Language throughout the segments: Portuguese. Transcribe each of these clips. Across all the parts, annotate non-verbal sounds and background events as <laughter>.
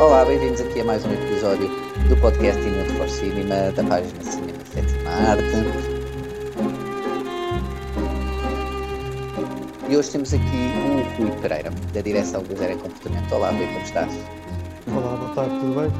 Olá, bem-vindos aqui a mais um episódio do podcast Inut for Cinema, da página Cinema Sétima Arte. E hoje temos aqui o Rui Pereira, da direção do Zero em Comportamento. Olá, Rui, como estás? Olá, boa tarde, tudo bem?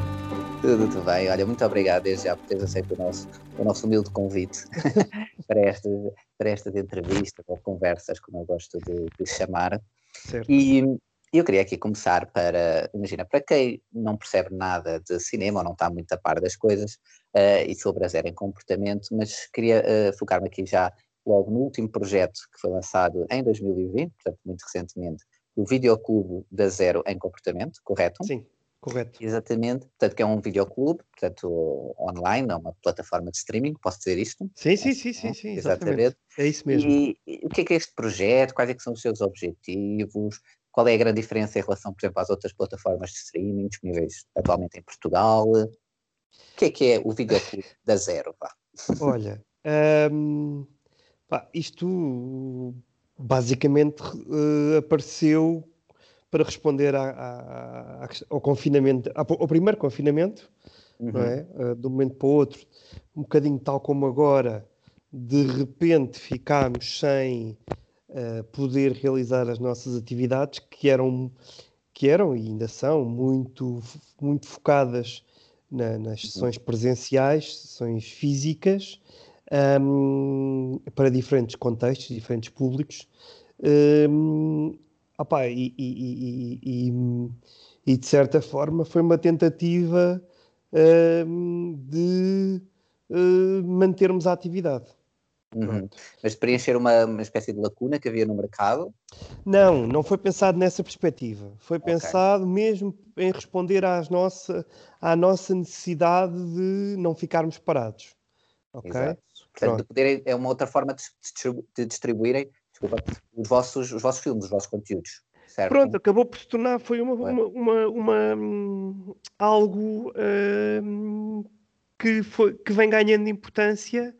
Tudo, tudo bem. Olha, muito obrigado desde já por teres aceito o nosso, o nosso humilde convite <laughs> para, estas, para estas entrevistas ou conversas, como eu gosto de, de chamar. Certo. E eu queria aqui começar para, imagina, para quem não percebe nada de cinema ou não está muito a par das coisas uh, e sobre a Zero em Comportamento, mas queria uh, focar-me aqui já logo no último projeto que foi lançado em 2020, portanto muito recentemente, o Videoclube da Zero em Comportamento, correto? Sim, correto. Exatamente, portanto que é um videoclube, portanto online, é uma plataforma de streaming, posso dizer isto? Sim, sim, sim, sim, sim exatamente. É isso mesmo. E, e, o que é que é este projeto? Quais é são os seus objetivos? Qual é a grande diferença em relação, por exemplo, às outras plataformas de streaming disponíveis atualmente em Portugal? O que é que é o videoclube <laughs> da Zero? Pá? Olha, um, pá, isto basicamente uh, apareceu para responder ao confinamento, ao primeiro confinamento, uhum. não é? Uh, de um momento para o outro, um bocadinho tal como agora, de repente ficámos sem uh, poder realizar as nossas atividades que eram, que eram e ainda são muito, muito focadas na, nas uhum. sessões presenciais, sessões físicas, um, para diferentes contextos, diferentes públicos. Um, opa, e, e, e, e, de certa forma foi uma tentativa um, de uh, mantermos a atividade. Uhum. Mas de preencher uma, uma espécie de lacuna que havia no mercado? Não, não foi pensado nessa perspectiva. Foi pensado okay. mesmo em responder às nossa, à nossa necessidade de não ficarmos parados. Ok? Exato. Portanto, de poderem, é uma outra forma de, de distribuírem desculpa, os, vossos, os vossos filmes, os vossos conteúdos. Certo? Pronto, acabou por se tornar, foi uma, uma, uma, uma hum, algo hum, que, foi, que vem ganhando importância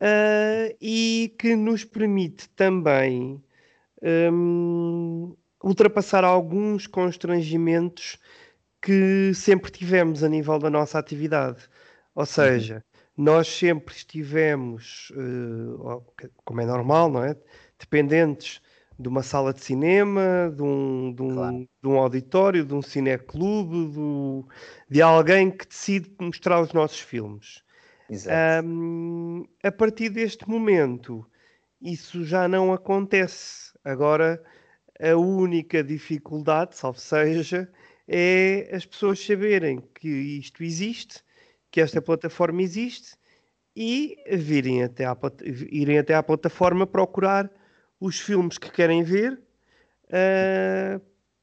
uh, e que nos permite também um, ultrapassar alguns constrangimentos que sempre tivemos a nível da nossa atividade. Ou uhum. seja, nós sempre estivemos, uh, como é normal, não é? Dependentes de uma sala de cinema, de um, de um, claro. de um auditório, de um cineclube, do, de alguém que decide mostrar os nossos filmes. Um, a partir deste momento, isso já não acontece. Agora, a única dificuldade, salvo seja, é as pessoas saberem que isto existe, que esta plataforma existe e virem até à, irem até à plataforma procurar os filmes que querem ver, uh,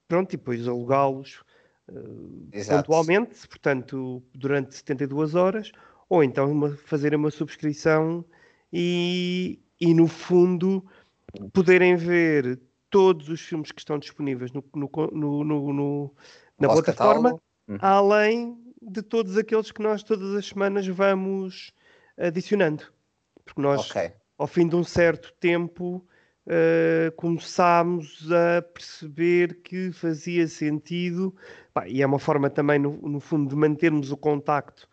pronto, e depois alugá-los uh, pontualmente, portanto, durante 72 horas, ou então uma, fazer uma subscrição e, e, no fundo, poderem ver todos os filmes que estão disponíveis no, no, no, no na plataforma, uhum. além de todos aqueles que nós todas as semanas vamos adicionando. Porque nós, okay. ao fim de um certo tempo, uh, começámos a perceber que fazia sentido, pá, e é uma forma também, no, no fundo, de mantermos o contacto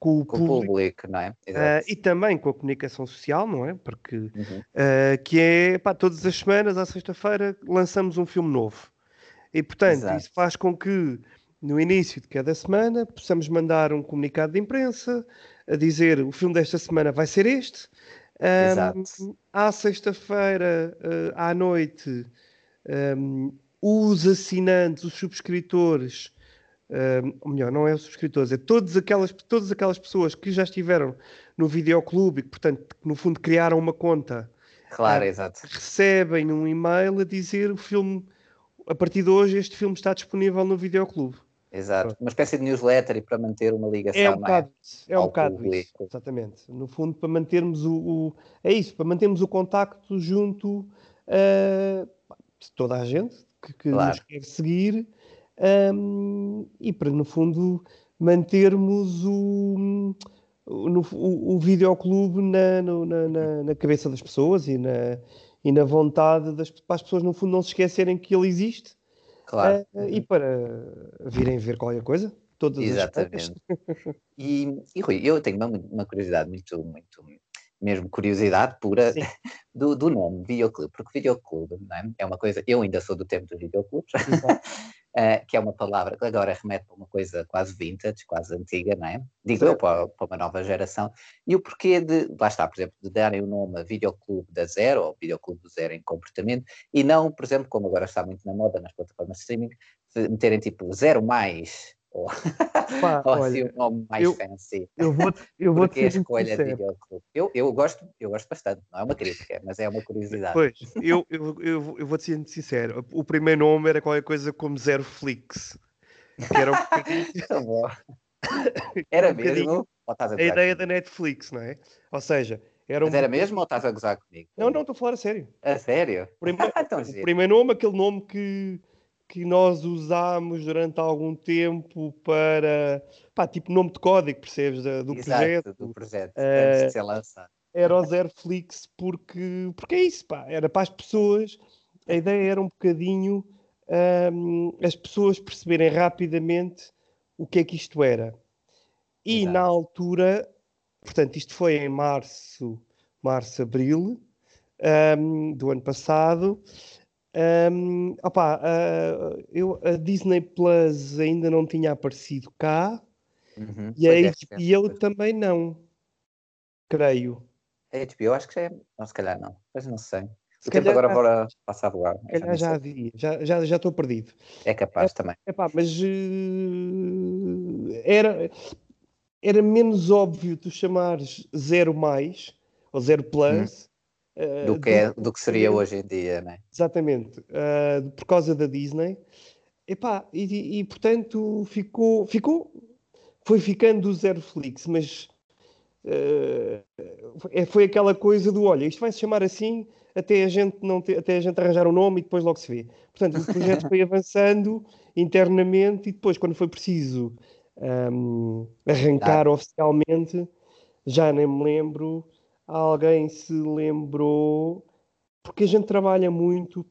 com o com público, público não é? Uh, e também com a comunicação social, não é? Porque uhum. uh, que é pá, todas as semanas, à sexta-feira, lançamos um filme novo. E portanto, Exato. isso faz com que no início de cada semana possamos mandar um comunicado de imprensa a dizer o filme desta semana vai ser este. Um, à sexta-feira, uh, à noite, um, os assinantes, os subscritores uh, ou melhor, não é os subscritores, é todas aquelas, todas aquelas pessoas que já estiveram no videoclube e que, portanto, que no fundo criaram uma conta. Claro, uh, exato. Recebem um e-mail a dizer o filme, a partir de hoje, este filme está disponível no videoclube. Exato, uma espécie de newsletter e para manter uma ligação. É um bocado, é? é um bocado isso, exatamente. No fundo, para mantermos o, o, É isso, para mantermos o contacto junto a toda a gente que, que claro. nos quer seguir um, e para, no fundo, mantermos o, no, o, o videoclube na, na, na, na, cabeça das pessoas e na, e na vontade das, para as pessoas, no fundo, não se esquecerem que ele existe. Claro. Uh, e para virem ver qualquer coisa, todas Exatamente. as e, e Rui, eu tenho uma, uma curiosidade muito, muito, mesmo curiosidade pura <laughs> do, do nome videoclube, porque videoclube é? é? uma coisa, eu ainda sou do tempo dos videoclubes, uh, <laughs> que é uma palavra que agora remete a uma coisa quase vintage, quase antiga, não é? Digo eu, para, para, uma nova geração. E o porquê de, lá está, por exemplo, de darem o nome a videoclube da Zero, ou videoclube do Zero em comportamento, e não, por exemplo, como agora está muito na moda nas plataformas de streaming, meterem tipo Zero Mais, ou, Pá, ou assim um nome mais eu, fancy. Eu vou, eu vou Porque a escolha de. Eu, eu, gosto, eu gosto bastante, não é uma crítica, mas é uma curiosidade. Pois, eu, eu, eu, eu vou-te ser sincero, o primeiro nome era qualquer coisa como Zero Flix. Que era um bocadinho. <laughs> era um mesmo? a ideia da Netflix, não é? Ou seja, era um... Mas era mesmo ou estás a gozar comigo? Não, não, estou a falar a sério. A sério? Primeiro, <laughs> então, o primeiro nome, aquele nome que que nós usámos durante algum tempo para, pá, tipo nome de código, percebes, do Exato, projeto. do projeto, antes de ser lançado. Era o Zerflix porque, porque é isso, pá, era para as pessoas, a ideia era um bocadinho um, as pessoas perceberem rapidamente o que é que isto era. E Exato. na altura, portanto, isto foi em março, março, abril um, do ano passado, um, opa, uh, eu, a Disney Plus ainda não tinha aparecido cá uhum. e a HBO também não, creio. A HBO acho que já é, não, se calhar não, mas não sei. Se o tempo agora já, bora passar a voar. Já havia, já, já, já estou perdido. É capaz é, também. Epá, mas uh, era, era menos óbvio tu chamares zero mais ou zero plus. Hum do, que é, do que seria hoje em dia, né? Exatamente, uh, por causa da Disney. Epá, e, e, portanto ficou, ficou, foi ficando o Zero Flix, mas uh, foi aquela coisa do olha, isto vai se chamar assim até a gente não te, até a gente arranjar o um nome e depois logo se vê. Portanto, o projeto <laughs> foi avançando internamente e depois, quando foi preciso um, arrancar ah. oficialmente, já nem me lembro alguém se lembrou, porque a gente trabalha muito,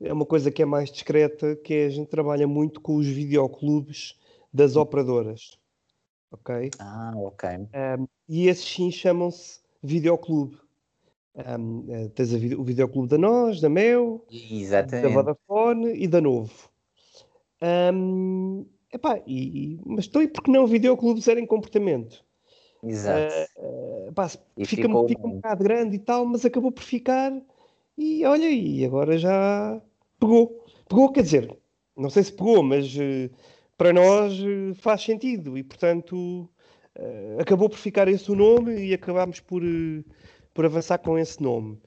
é uma coisa que é mais discreta, que é a gente trabalha muito com os videoclubes das operadoras. Ok? Ah, ok. Um, e esses sim chamam-se videoclube. Um, eh, tens o videoclube da Nós, da Mel, Exatamente. da Vodafone e da Novo. Um, epá, e, mas estou e porque não videoclubes em comportamento? Exato. Uh, pá, fica, fica um bocado grande e tal, mas acabou por ficar. E olha, e agora já pegou. Pegou, quer dizer, não sei se pegou, mas uh, para nós uh, faz sentido e, portanto, acabou por ficar esse o nome e acabámos por, por avançar com esse nome.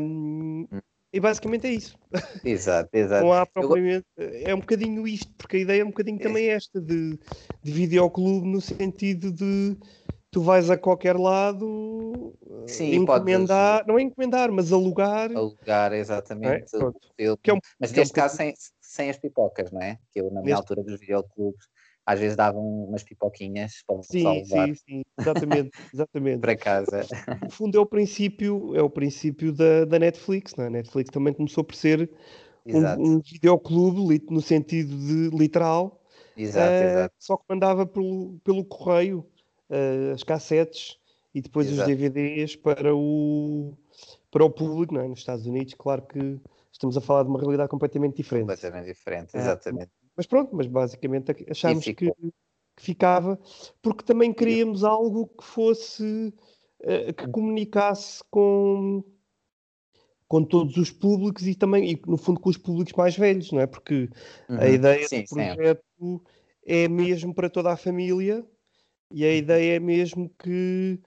Um, e basicamente é isso. Exato, <laughs> exato. Não há propriamente. É um bocadinho isto, porque a ideia é um bocadinho é. também esta de, de videoclube, no sentido de tu vais a qualquer lado Sim, encomendar, podes... não é encomendar, mas alugar. Alugar, exatamente. É? Eu, é um, mas neste é um caso sem, sem as pipocas, não é? Que eu, na minha neste... altura dos videoclubes, às vezes davam umas pipoquinhas para sim, levar. Sim, sim, exatamente, <laughs> exatamente. para casa. No fundo é o princípio, é o princípio da, da Netflix, não é? A Netflix também começou por ser um, um, videoclube no sentido de literal. Exato, uh, exato. Só que mandava pelo, pelo correio uh, as cassetes e depois exato. os DVDs para o, para o público, não é? Nos Estados Unidos, claro que estamos a falar de uma realidade completamente diferente. Completamente diferente, exatamente. Mas pronto, mas basicamente achámos que, que, ficava, porque também queríamos algo que fosse, uh, que comunicasse com, com todos os públicos e também, e no fundo, com os públicos mais velhos, não é? Porque uhum. a ideia sim, do projeto sim. é mesmo para toda a família e a uhum. ideia é mesmo que,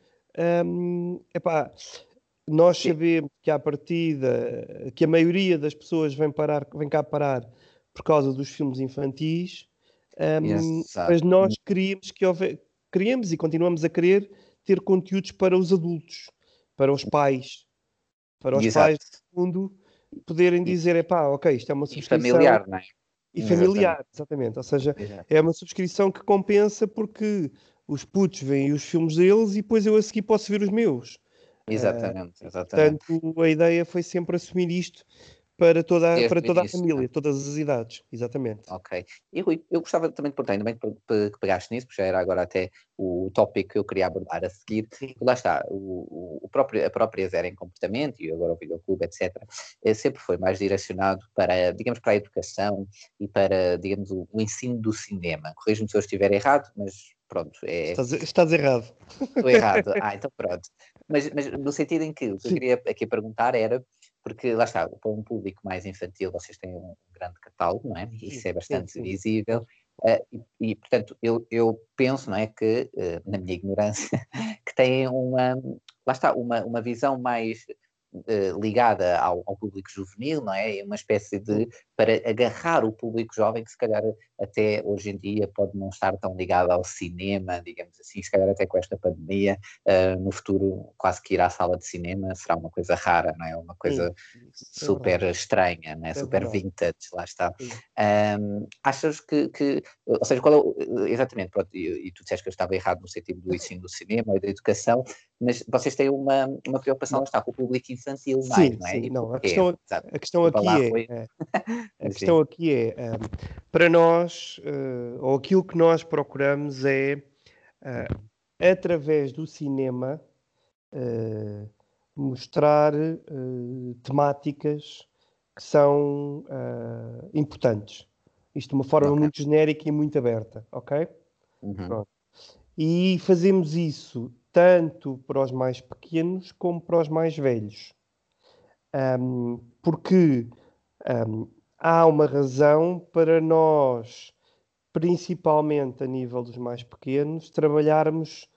um, epá, nós sabemos que à partida, que a maioria das pessoas vem, parar, vem cá parar por causa dos filmes infantis, um, mas nós queríamos que houve, queríamos e continuamos a querer ter conteúdos para os adultos, para os pais, para os Exato. pais do mundo poderem dizer, epá, ok, isto é uma subscrição. E familiar, não é? E familiar, exatamente. Ou seja, Exato. é uma subscrição que compensa porque os putos veem os filmes deles e depois eu a seguir posso ver os meus. Exatamente, uh, exatamente. Portanto, a ideia foi sempre assumir isto para toda, para toda a família, todas as idades, exatamente. Ok. E Rui, eu gostava também de perguntar, ainda bem que, que pegaste nisso, porque já era agora até o tópico que eu queria abordar a seguir. Lá está, o, o próprio, a própria Zero em Comportamento e agora o Videoclube, etc., eh, sempre foi mais direcionado para, digamos, para a educação e para, digamos, o, o ensino do cinema. Corrijo-me se eu estiver errado, mas pronto. É... Estás, estás errado. Estou errado. <laughs> Ah, então pronto. Mas, mas no sentido em que o que eu queria aqui perguntar era porque lá está, para um público mais infantil vocês têm um grande catálogo, não é? Isso é bastante sim, sim. visível. Uh, e, e, portanto, eu, eu penso, não é, que, uh, na minha ignorância, <laughs> que têm uma, lá está, uma, uma visão mais uh, ligada ao, ao, público juvenil, não é? É uma espécie de, para agarrar o público jovem que se calhar até hoje em dia pode não estar tão ligado ao cinema, digamos assim, se calhar até com esta pandemia, uh, no futuro quase que ir à sala de cinema será uma coisa rara, não é? Uma coisa Sim, é super é estranha, não é? é super verdade. vintage, lá está. Um, achas que, que, ou seja, qual é, exatamente, pronto, e, e, tu disseste que eu estava errado no sentido do ensino do cinema e da educação, mas vocês têm uma, uma preocupação, lá está, com o público infantil mais, sim, não é? Sim, não, a questão, a <laughs> questão aqui é, é, a questão aqui é, para nós, uh, ou aquilo que nós procuramos é, uh, através do cinema, uh, mostrar temáticas que são importantes. Isto de uma forma okay. muito genérica e muito aberta, ok? Uhum. E fazemos isso tanto para os mais pequenos como para os mais velhos. Um, porque um, há uma razão para nós, principalmente a nível dos mais pequenos, trabalharmos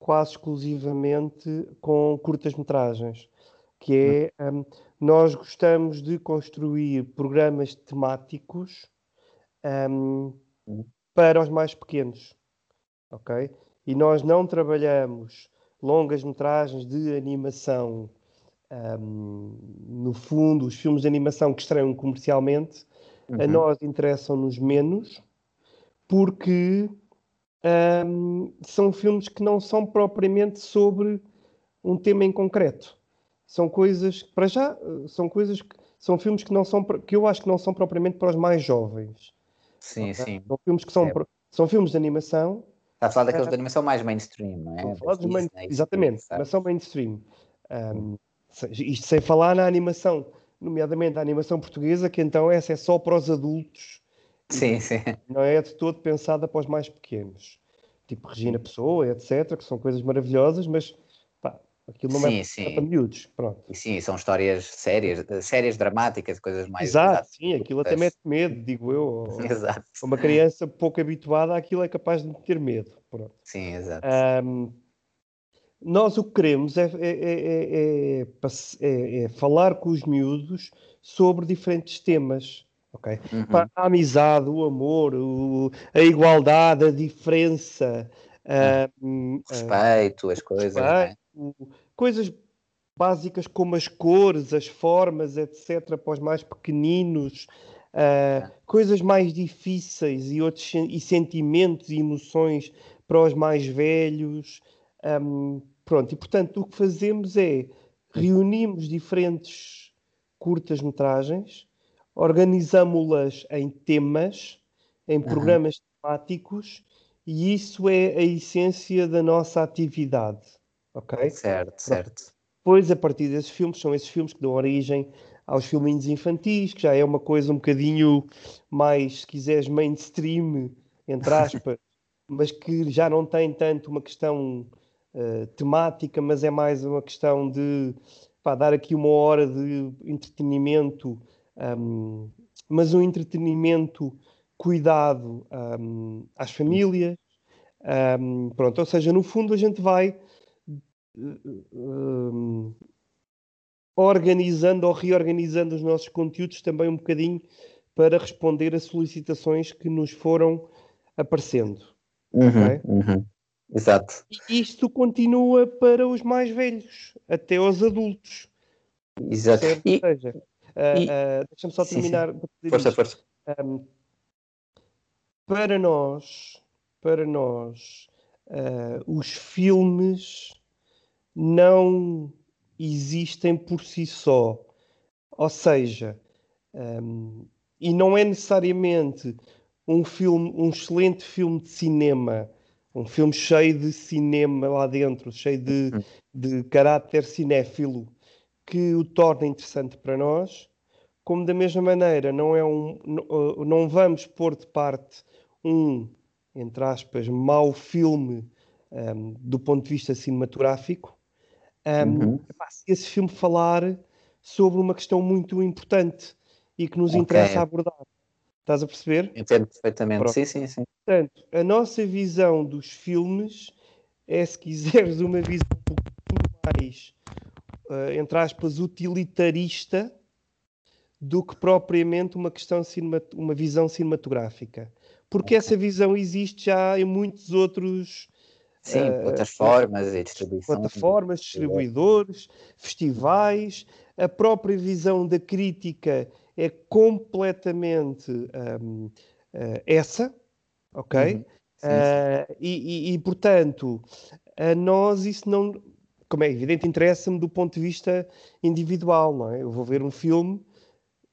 quase exclusivamente com curtas-metragens, que é um, nós gostamos de construir programas temáticos um, para os mais pequenos, ok? E nós não trabalhamos longas metragens de animação um, no fundo, os filmes de animação que estreiam comercialmente, uhum. a nós interessam-nos menos, porque um, são filmes que não são propriamente sobre um tema em concreto. São coisas, para já, são coisas que são filmes que não são que eu acho que não são propriamente para os mais jovens. Sim, okay? sim. São filmes que são, é. são filmes de animação. Está a falar daqueles de animação mais mainstream, não é? main... Exatamente, animação mainstream. Um, isto sem falar na animação, nomeadamente a animação portuguesa, que então essa é só para os adultos. Sim, sim. Não é de todo pensada para os mais pequenos. Tipo Regina Pessoa, etc., que são coisas maravilhosas, mas aquilo não sim, é sim. para miúdos. Pronto. E sim, são histórias sérias, sérias dramáticas, coisas mais. Exato, sim, aquilo até mete medo, digo eu. <laughs> Exato. Uma criança pouco habituada àquilo é capaz de ter medo. Pronto. Sim, exato. Um, nós o que queremos é, é, é, é, falar com os miúdos sobre diferentes temas. Okay? Uhum. A amizade, o amor, o, a igualdade, a diferença, uhum. uh, respeito, uh, as coisas. Respeito, coisas básicas como as cores, as formas, etc., para os mais pequeninos, uh, coisas mais difíceis e, outros, e sentimentos e emoções para os mais velhos. Um, Pronto, e portanto o que fazemos é reunimos diferentes curtas-metragens, organizamos-las em temas, em programas uhum. temáticos, e isso é a essência da nossa atividade. Ok? Certo, Pronto. certo. Depois, a partir desses filmes, são esses filmes que dão origem aos filminhos infantis, que já é uma coisa um bocadinho mais, se quiseres, mainstream, entre <laughs> aspas, mas que já não tem tanto uma questão eh, temática, mas é mais uma questão de pá, dar aqui uma hora de entretenimento, um, mas um entretenimento cuidado um, às famílias. Um, pronto, ou seja, no fundo a gente vai um, organizando ou reorganizando os nossos conteúdos também um bocadinho para responder a solicitações que nos foram aparecendo. Uhum, okay? uhum. Exato. E isto continua para os mais velhos, até aos adultos. Exato. E, Ou seja, uh, uh, deixa-me só terminar. Sim, sim. Força, isto. força. Um, para nós, para nós, uh, os filmes não existem por si só. Ou seja, Um, e não é necessariamente um filme, um excelente filme de cinema, um filme cheio de cinema lá dentro, cheio de, uhum. de caráter cinéfilo, que o torna interessante para nós, como da mesma maneira não é um não, não vamos pôr de parte um entre aspas mau filme um, do ponto de vista cinematográfico um, uhum. se esse filme falar sobre uma questão muito importante e que nos okay. interessa abordar. Estás a perceber? Entendo perfeitamente. Pronto. Sim, sim, sim. Portanto, a nossa visão dos filmes é, se quiseres, uma visão um pouco mais, uh, entre aspas, utilitarista do que propriamente uma questão uma visão cinematográfica. Porque okay. essa visão existe já em muitos outros Sim, uh, plataformas e distribuição. Plataformas, distribuidores, festivais, a própria visão da crítica é completamente um, uh, eh, essa, ok? Uhum. Sim, sim. Uh, e, e, e, portanto, a nós isso não, como é evidente, interessa-me do ponto de vista individual, não é? Eu vou ver um filme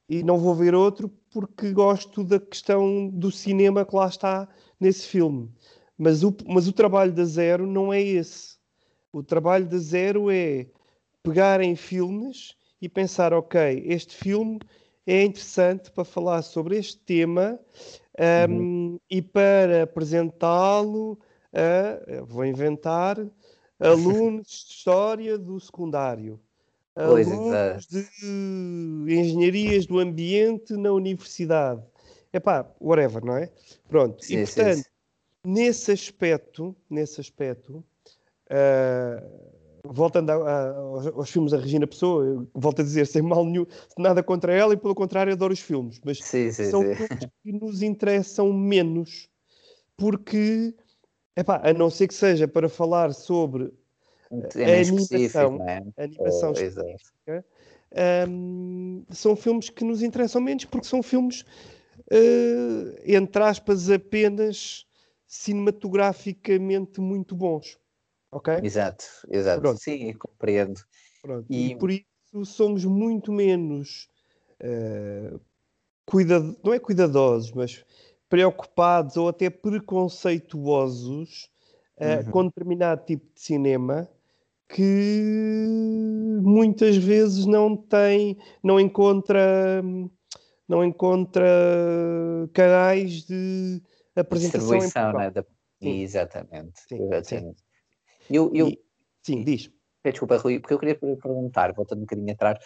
e não vou ver outro porque gosto da questão do cinema que lá está nesse filme. Mas o, mas o trabalho da Zero não é esse. O trabalho da Zero é pegar em filmes e pensar, ok, este filme é interessante para falar sobre este tema um, uhum. e para apresentá-lo a, vou inventar, alunos de <laughs> História do secundário, pois alunos de Engenharias do Ambiente na Universidade. Epá, whatever, não é? Pronto. Sim, e portanto, sim, sim nesse aspecto, nesse aspecto, uh, voltando a, a, aos, aos, filmes da Regina Pessoa, volto a dizer, sem mal nenhum, nada contra ela e pelo contrário adoro os filmes, mas sim, sim, são sim. filmes que nos interessam menos, porque, epá, a não ser que seja para falar sobre é a animação, é? a animação oh, específica, um, são filmes que nos interessam menos, porque são filmes, uh, entre aspas, apenas cinematograficamente muito bons. Ok? Exato, exato. Pronto. Sim, compreendo. E... e... por isso somos muito menos uh, cuidado... não é cuidadosos, mas preocupados ou até preconceituosos uh, uhum. com determinado tipo de cinema que muitas vezes não tem, não encontra, não encontra canais de apresentação Distribuição, né? Da... Exatamente. Sim, exatamente. Sim. Eu, eu... E, sim, diz. Desculpa, Rui, porque eu queria perguntar, voltando um bocadinho atrás,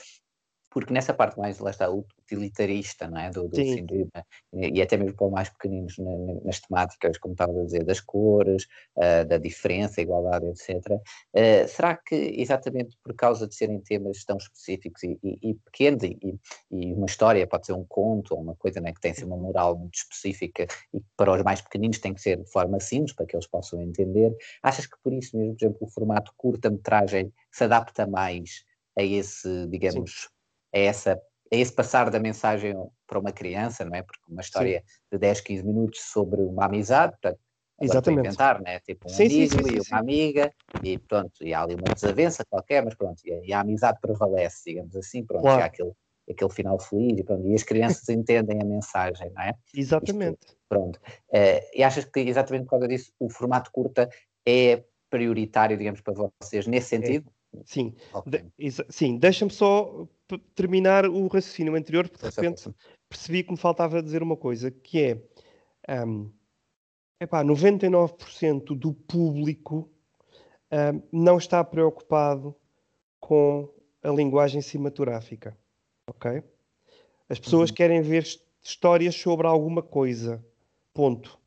porque nessa parte mais, lá está, utilitarista, não é, do, do síndrome, e até mesmo para os mais pequeninos na, nas temáticas, como estava a dizer, das cores, uh, da diferença, igualdade, etc., uh, ah, será que exatamente por causa de serem temas tão específicos e, e, e pequenos, e, uma história pode ser um conto ou uma coisa né, que tem ser uma moral muito específica e para os mais pequeninos tem que ser de forma simples para que eles possam entender, achas que por isso mesmo, por exemplo, o formato curta-metragem se adapta mais a esse, digamos, Sim é, essa, é esse passar da mensagem para uma criança, não é? Porque uma história sim. de 10, 15 minutos sobre uma amizade, portanto, Exatamente. inventar, né? Tipo um sim, amigo sim, e uma amiga, e pronto, e há ali uma desavença qualquer, mas pronto, e a, amizade prevalece, digamos assim, pronto, claro. há aquele, aquele final feliz, e, pronto, e as crianças <laughs> entendem a mensagem, não é? Exatamente. Isto, pronto. Uh, e achas que exatamente por causa disso o formato curta é prioritário, digamos, para vocês nesse é. sentido? É. Sim, okay. de, sim, deixa-me só terminar o raciocínio anterior, porque de repente percebi que me faltava dizer uma coisa, que é, um, epá, 99% do público um, não está preocupado com a linguagem cinematográfica, ok? As pessoas uhum. querem ver histórias sobre alguma coisa, ponto,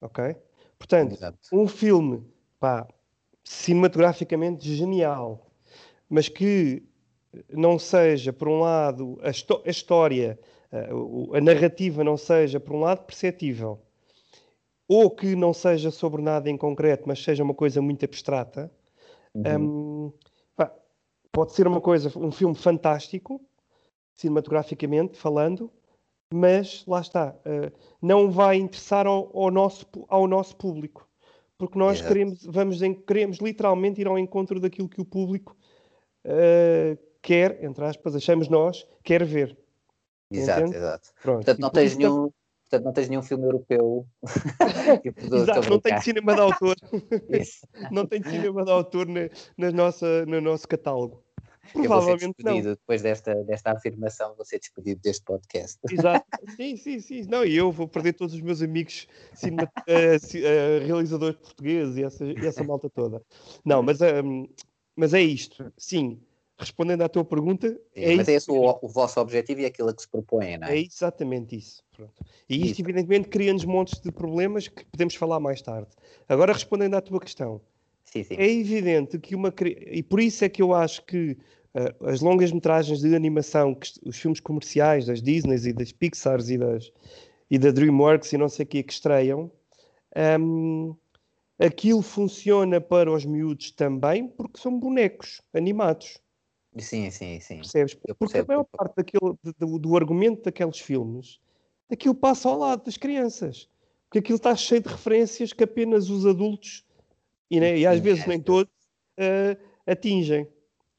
ok? Portanto, Exato. um filme, pá, cinematograficamente genial, mas que não seja, por um lado, a, a história, a, a, narrativa não seja, por um lado, perceptível, ou que não seja sobre nada em concreto, mas seja uma coisa muito abstrata, uhum. um, pode ser uma coisa, um filme fantástico, cinematograficamente falando, mas lá está, uh, não vai interessar ao, ao, nosso, ao nosso público, porque nós queremos, vamos em, queremos literalmente ir ao encontro daquilo que o público uh, quer, entre aspas, achamos nós, quer ver. Exato, Entende? exato. Pronto. Portanto, não tens nenhum. Portanto, não tens nenhum filme europeu. <laughs> Exato, não tem cinema de autor. <laughs> não tem cinema de autor na, na nossa, no nosso catálogo. Provavelmente não. Depois desta, desta afirmação, vou ser despedido deste podcast. <laughs> Exato. Sim, sim, sim. Não, e eu vou perder todos os meus amigos uh, <laughs> uh, realizadores portugueses e essa, e essa malta toda. Não, mas, um, mas é isto. Sim, respondendo à tua pergunta. Sim, é mas é esse o, o, vosso objetivo e aquilo a que se propõe, não é? É exatamente isso. Pronto. E isto, isso. evidentemente, cria-nos montes de problemas que podemos falar mais tarde. Agora, respondendo à tua questão. Sim, sim. É evidente que uma. E por isso é que eu acho que uh, as longas metragens de animação, que, os filmes comerciais das Disney e das Pixars e, das, e da DreamWorks e não sei o que que estreiam, um, aquilo funciona para os miúdos também porque são bonecos animados. Sim, sim, sim. Percebes? Porque a maior parte daquele, do, do, argumento daqueles filmes, aquilo passa ao lado das crianças. Porque aquilo está cheio de referências que apenas os adultos, e, né, e às vezes nem todos, uh, atingem.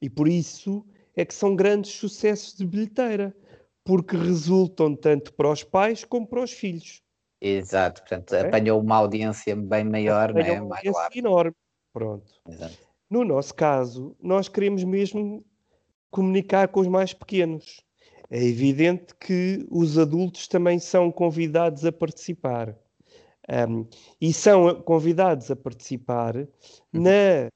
E por isso é que são grandes sucessos de bilheteira, porque resultam tanto para os pais como para os filhos. Exato, portanto, é? apanhou uma audiência bem maior, apanhou né? uma audiência enorme. Pronto. Exato. No nosso caso, nós queremos mesmo comunicar com os mais pequenos. É evidente que os adultos também são convidados a participar. Um, e são convidados a participar uhum. na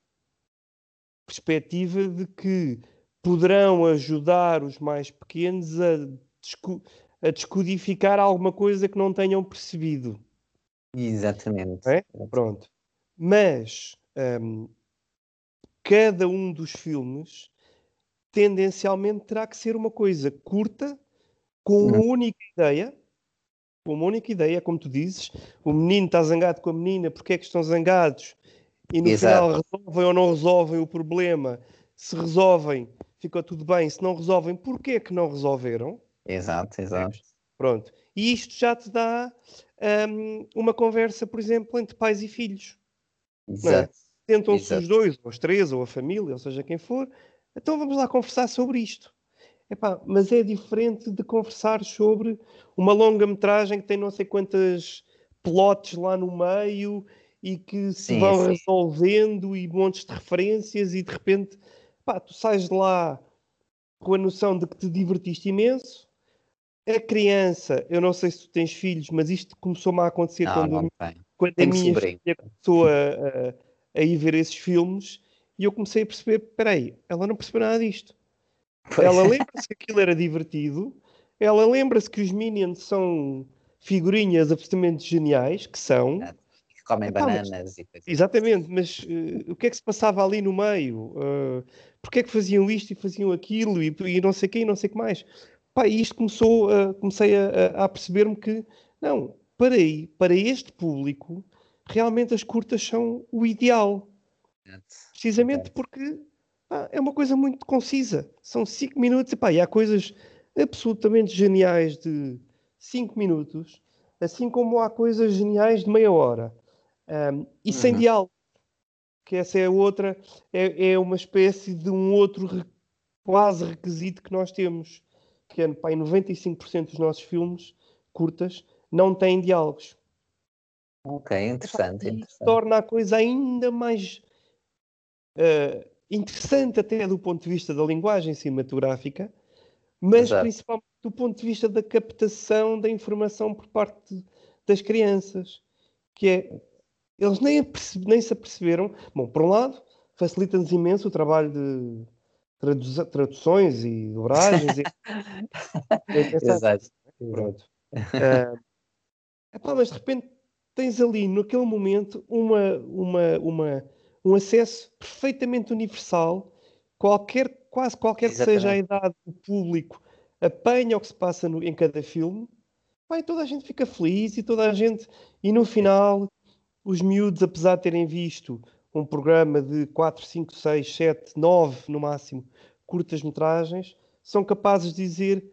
perspectiva de que poderão ajudar os mais pequenos a, desco a descodificar alguma coisa que não tenham percebido. Exatamente. É? Pronto. Mas um, cada um dos filmes tendencialmente terá que ser uma coisa curta, com uma uhum. única ideia, com uma única ideia, como tu dizes, o menino está zangado com a menina, porque é que estão zangados? E no Exato. final resolvem ou não resolvem o problema. Se resolvem, fica tudo bem. Se não resolvem, porquê que não resolveram? Exato, exato. Pronto. E isto já te dá um, uma conversa, por exemplo, entre pais e filhos. É? Exato. É? Tentam-se os dois, ou os três, ou a família, ou seja quem for. Então vamos lá conversar sobre isto. Epá, mas é diferente de conversar sobre uma longa-metragem que tem não sei quantas plots lá no meio e que se sim, vão sim. resolvendo e montes de referências e de repente pá, tu sais de lá com a noção de que te divertiste imenso. A criança, eu não sei se tu tens filhos, mas isto começou-me a acontecer não, quando, não quando a minha filha começou a, a, a, ir ver esses filmes e eu comecei a perceber: peraí, ela não percebeu nada disto. Pois. Ela lembra-se que aquilo era divertido, ela lembra-se que os Minions são figurinhas absolutamente geniais, que são, comem bananas mas, e coisas. Exatamente, mas uh, o que é que se passava ali no meio? Uh, Porquê é que faziam isto e faziam aquilo e, e não sei o quê e não sei o que mais? Pá, e isto começou, uh, comecei a, a perceber-me que, não, para, aí, para este público, realmente as curtas são o ideal. Precisamente porque pá, é uma coisa muito concisa. São 5 minutos e, pá, e há coisas absolutamente geniais de 5 minutos, assim como há coisas geniais de meia hora. Um, e uhum. sem diálogo, que essa é outra, é, é uma espécie de um outro quase requisito que nós temos, que é, pá, em 95% dos nossos filmes curtas não têm diálogos. Ok, interessante. E interessante. torna a coisa ainda mais uh, interessante até do ponto de vista da linguagem cinematográfica, mas Exato. principalmente do ponto de vista da captação da informação por parte das crianças, que é eles nem, nem se aperceberam. Bom, por um lado, facilita-nos imenso o trabalho de tradu traduções e dobragens. e... <laughs> Exato. Pronto. Uh, epá, mas de repente tens ali, naquele momento, uma, uma, uma, um acesso perfeitamente universal. Qualquer, quase qualquer Exatamente. que seja a idade do público, apanha o que se passa no, em cada filme. Pai, toda a gente fica feliz e toda a gente. E no final os miúdos, apesar de terem visto um programa de 4, 5, 6, 7, 9 no máximo curtas-metragens, são capazes de dizer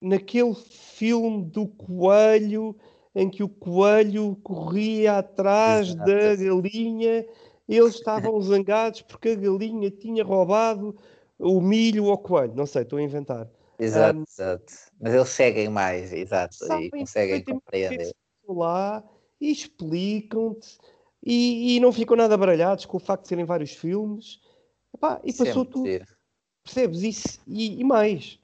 naquele filme do coelho em que o coelho corria atrás Exato. da galinha, eles estavam <laughs> zangados porque a galinha tinha roubado o milho ao coelho. Não sei, estou a inventar. Exato, um, exato. Mas eles seguem mais, exato, e conseguem compreender. Lá explicam-te e, e, não ficam nada baralhados com o facto de serem vários filmes. Epá, e passou tudo. Percebes? Isso, e, e, mais,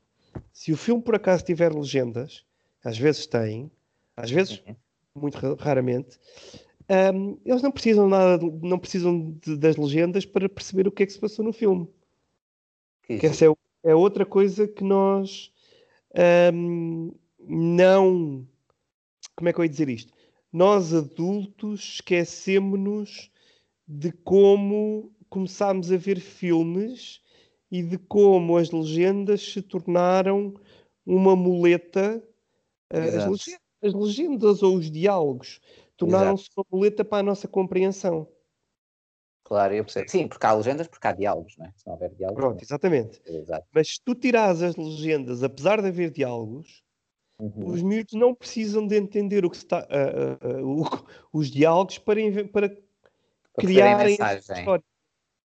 se o filme por acaso tiver legendas, às vezes tem, às vezes, uhum. muito raramente, um, eles não precisam nada, não precisam de, das legendas para perceber o que é que se passou no filme. Que, que essa é, é, outra coisa que nós um, não. Como é que eu ia dizer isto? Nós adultos esquecemos-nos de como começámos a ver filmes e de como as legendas se tornaram uma muleta. Uh, as, legendas, as, legendas, ou os diálogos tornaram-se uma muleta para a nossa compreensão. Claro, eu percebo. Sim, porque há legendas, porque há diálogos, não é? Se não houver diálogos. Pronto, exatamente. Exato. Mas se tu tirares as legendas, apesar de haver diálogos, uhum. os miúdos não precisam de entender o que está, uh, uh, uh, os diálogos para, para, para criarem a história.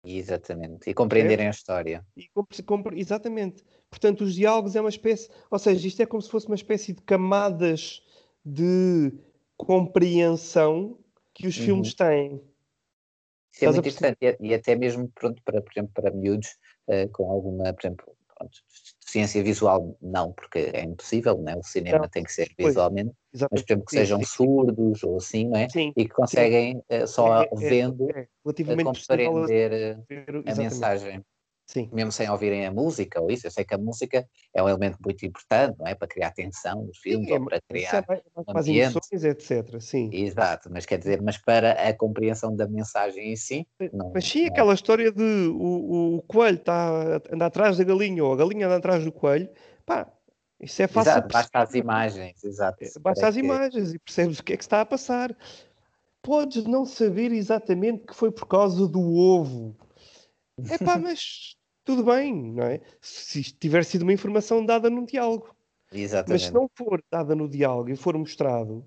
Exatamente. E compreenderem é? a história. E, exatamente. Portanto, os diálogos é uma espécie. Ou seja, isto é como se fosse uma espécie de camadas de compreensão que os uhum. filmes têm. Isso é muito interessante. E, e, até mesmo, pronto, para, por exemplo, para miúdos uh, com alguma, por exemplo, pronto, ciência visual não, porque é impossível, né? o cinema não. tem que ser visualmente, pois, mas por exemplo que sejam sim. surdos ou assim, não é? Sim, e que conseguem uh, só é, é, vendo é, é, compreender a, a mensagem. Sim. mesmo sem ouvirem a música ou isso. Eu sei que a música é um elemento muito importante, não é? Para criar tensão nos filmes Sim, ou para criar é um as emoções, etc. Sim. Exato, mas quer dizer, mas para a compreensão da mensagem em si. Não, mas sim, não... aquela história de o, o coelho está a andar atrás da galinha ou a galinha anda atrás do coelho, pá, isso é fácil. Exato, basta as imagens, exato. É, basta as que... imagens e percebes o que é que está a passar. Podes não saber exatamente que foi por causa do ovo. É pá, <laughs> mas tudo bem, não é? Se tiver sido uma informação dada num diálogo. Exatamente. Mas se não for dada no diálogo e for mostrado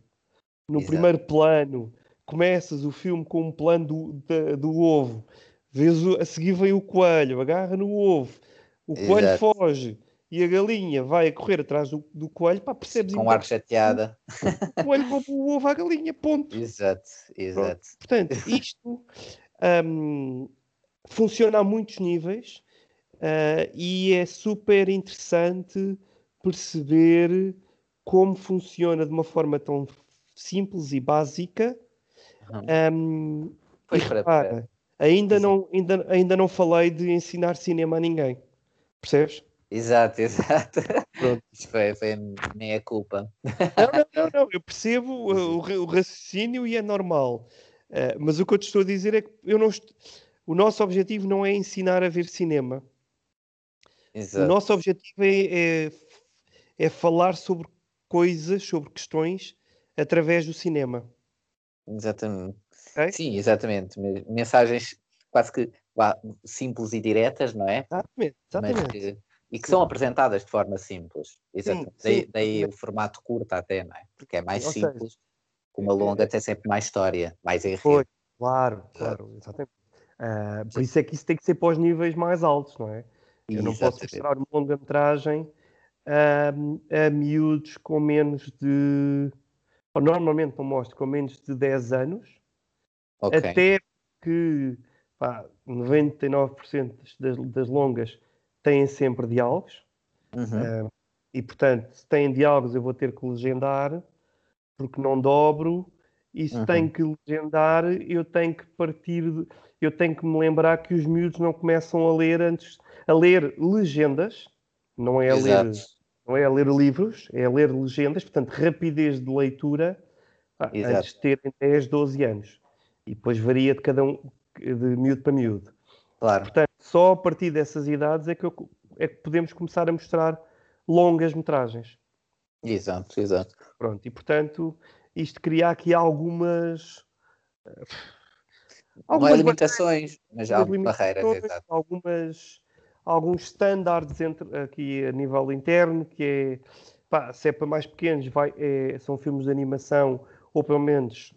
no Exato. primeiro plano, começas o filme com um plano do, do, do ovo, vês o, a seguir vem o coelho, agarra no ovo, o coelho Exato. foge e a galinha vai a correr atrás do, do coelho, pá, percebes? Com ar chateada. O coelho rouba o ovo à galinha, ponto. Exato, exato. Pronto. Portanto, isto um, funciona a muitos níveis Uh, e é super interessante perceber como funciona de uma forma tão simples e básica. Uhum. Um, e repara, ainda não, ainda, ainda não falei de ensinar cinema a ninguém. Percebes? Exato, <laughs> exato. Pronto. Isso foi, foi nem a culpa. Não, não, não, não. eu percebo <laughs> o, o, raciocínio e é normal. Uh, mas o que eu te estou a dizer é que eu não est... o nosso objetivo não é ensinar a ver cinema. Exato. O nosso objetivo é, é, é, falar sobre coisas, sobre questões, através do cinema. Exatamente. Okay? Sim, exatamente. Mensagens quase que simples e diretas, não é? Exatamente. exatamente. Que, e que sim. são apresentadas de forma simples. Exatamente. Sim, sim. Daí, daí, o formato curto até, não é? Porque é mais simples. Com uma longa tem sempre mais história, mais enredo. Foi, claro, claro, exatamente. Uh, por isso é que isso tem que ser para os níveis mais altos, não é? Eu não posso mostrar uma longa-metragem a, a miúdos com menos de. Normalmente não mostro com menos de 10 anos. Okay. Até que pá, 99% das, das longas têm sempre diálogos. Uhum. Uh, e portanto, se têm diálogos, eu vou ter que legendar, porque não dobro. E se uhum. tenho que legendar, eu tenho que partir, de, eu tenho que me lembrar que os miúdos não começam a ler antes a ler legendas, não é a ler, não é a ler livros, é a ler legendas, portanto, rapidez de leitura pá, antes de terem 10, 12 anos. E depois varia de cada um, de miúdo para miúdo. Claro. Portanto, só a partir dessas idades é que, eu, é que podemos começar a mostrar longas metragens. Exato, exato. Pronto, e portanto, isto cria aqui algumas. Algumas limitações, mas há barreiras. Algumas alguns standards entre, aqui a nível interno, que é, pá, se é para mais pequenos, vai, é, são filmes de animação, ou pelo menos...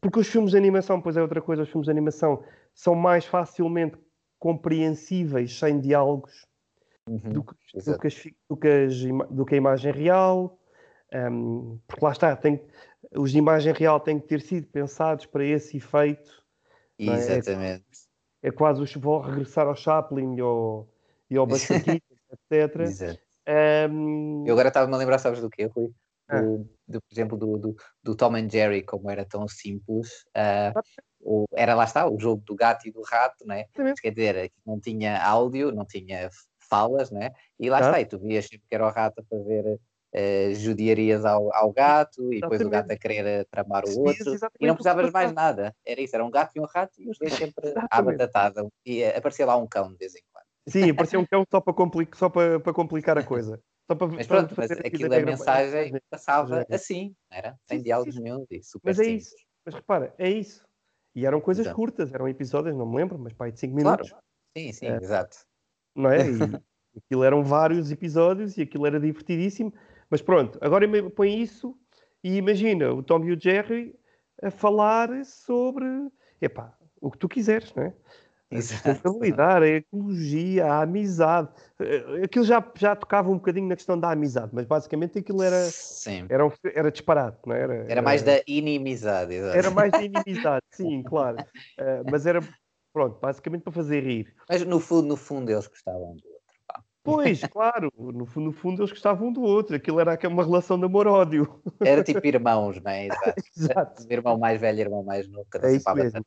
Porque os filmes de animação, pois é outra coisa, os filmes de animação são mais facilmente compreensíveis sem diálogos. uhum, do, que, do, que as, do, que as, do, que a imagem real, um, porque lá está, tem, os de imagem real têm que ter sido pensados para esse efeito. Exatamente. É, é, quase os vou regressar ao Chaplin e ao, e ao <laughs> etc. Exato. Um... Eu agora estava-me a lembrar, sabes do quê, Rui? Ah. Do, do, por exemplo, do, do, do, Tom and Jerry, como era tão simples. Uh, o, era lá está, o jogo do gato e do rato, né? quer dizer, não tinha áudio, não tinha falas, né? E lá ah. está, e tu vias sempre que era o rato a fazer uh, judiarias ao, ao gato e depois o gato a querer tramar o outro e não precisavas mais nada. Era isso, era um gato e um rato e os dois sempre à batatada. E aparecia lá um cão de vez em quando. Sim, aparecia um cão só para, complicar, só para, para complicar a coisa. Só para, mas pronto, mas aquilo a mensagem passava assim, era? Sem diálogos nenhum e super Mas é isso, mas repara, é isso. E eram coisas exato. curtas, eram episódios, não me lembro, mas pai de 5 minutos. Claro. Sim, sim, é. exato. Não é? E <laughs> aquilo eram vários episódios e aquilo era divertidíssimo. Mas pronto, agora põe isso e imagina o Tom e o Jerry a falar sobre epá, o que tu quiseres, não é? A sustentabilidade, a ecologia, a amizade. Eh, aquilo já, já tocava um bocadinho na questão da amizade, mas basicamente aquilo era, sim. era, um, era disparado, não é? era? Era, mais da inimizade. Exatamente. Era mais da inimizade, sim, <laughs> claro. Uh, mas era, pronto, basicamente para fazer rir. Mas no fundo, no fundo eles gostavam do Pois, <laughs> claro, no, no, fundo eles gostavam um do outro, aquilo era uma relação de amor-ódio. <laughs> Era tipo irmãos, não é? <laughs> Exato. Irmão mais velho, irmão mais novo, é isso mesmo.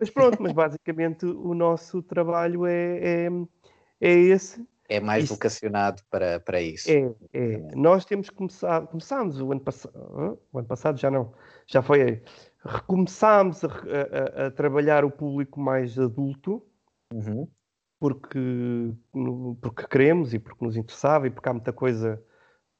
Mas pronto, mas basicamente o nosso trabalho é, é, é esse. É mais isso. vocacionado para, para isso. É, é. Nós temos começado, começámos o ano passado, o ano passado já não, já foi, recomeçámos a, a, a trabalhar o público mais adulto. Uhum porque, porque queremos e porque nos interessava e porque há muita coisa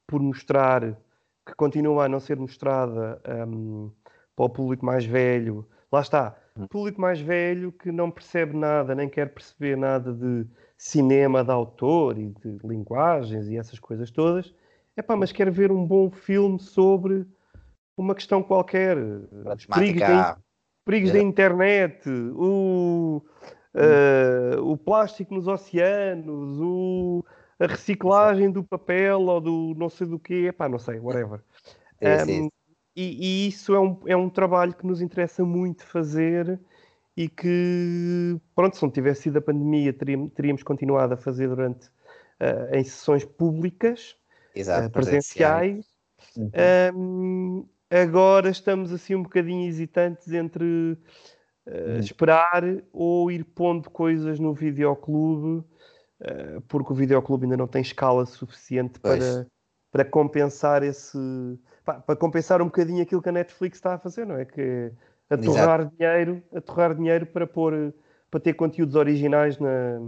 por mostrar que continua a não ser mostrada um, para o público mais velho. Lá está, hum. público mais velho que não percebe nada, nem quer perceber nada de cinema de autor e de linguagens e essas coisas todas. É pá, mas quer ver um bom filme sobre uma questão qualquer. Os perigos, da, perigos é. da internet, o, uh, o plástico nos oceanos, o, a reciclagem do papel ou do não sei do quê, pá, não sei, whatever. É, um, e, e, isso é um, é um trabalho que nos interessa muito fazer e que, pronto, se não tivesse sido a pandemia, teríamos, teríamos continuado a fazer durante uh, em sessões públicas, Exato, uh, presenciais. Uhum. Um, agora estamos assim um bocadinho hesitantes entre Uh, esperar ou ir pondo coisas no videoclube, uh, porque o videoclube ainda não tem escala suficiente para, para compensar esse. Pá, para compensar um bocadinho aquilo que a Netflix está a fazer, não é? Que é a torrar dinheiro, a torrar dinheiro para pôr para ter conteúdos originais na,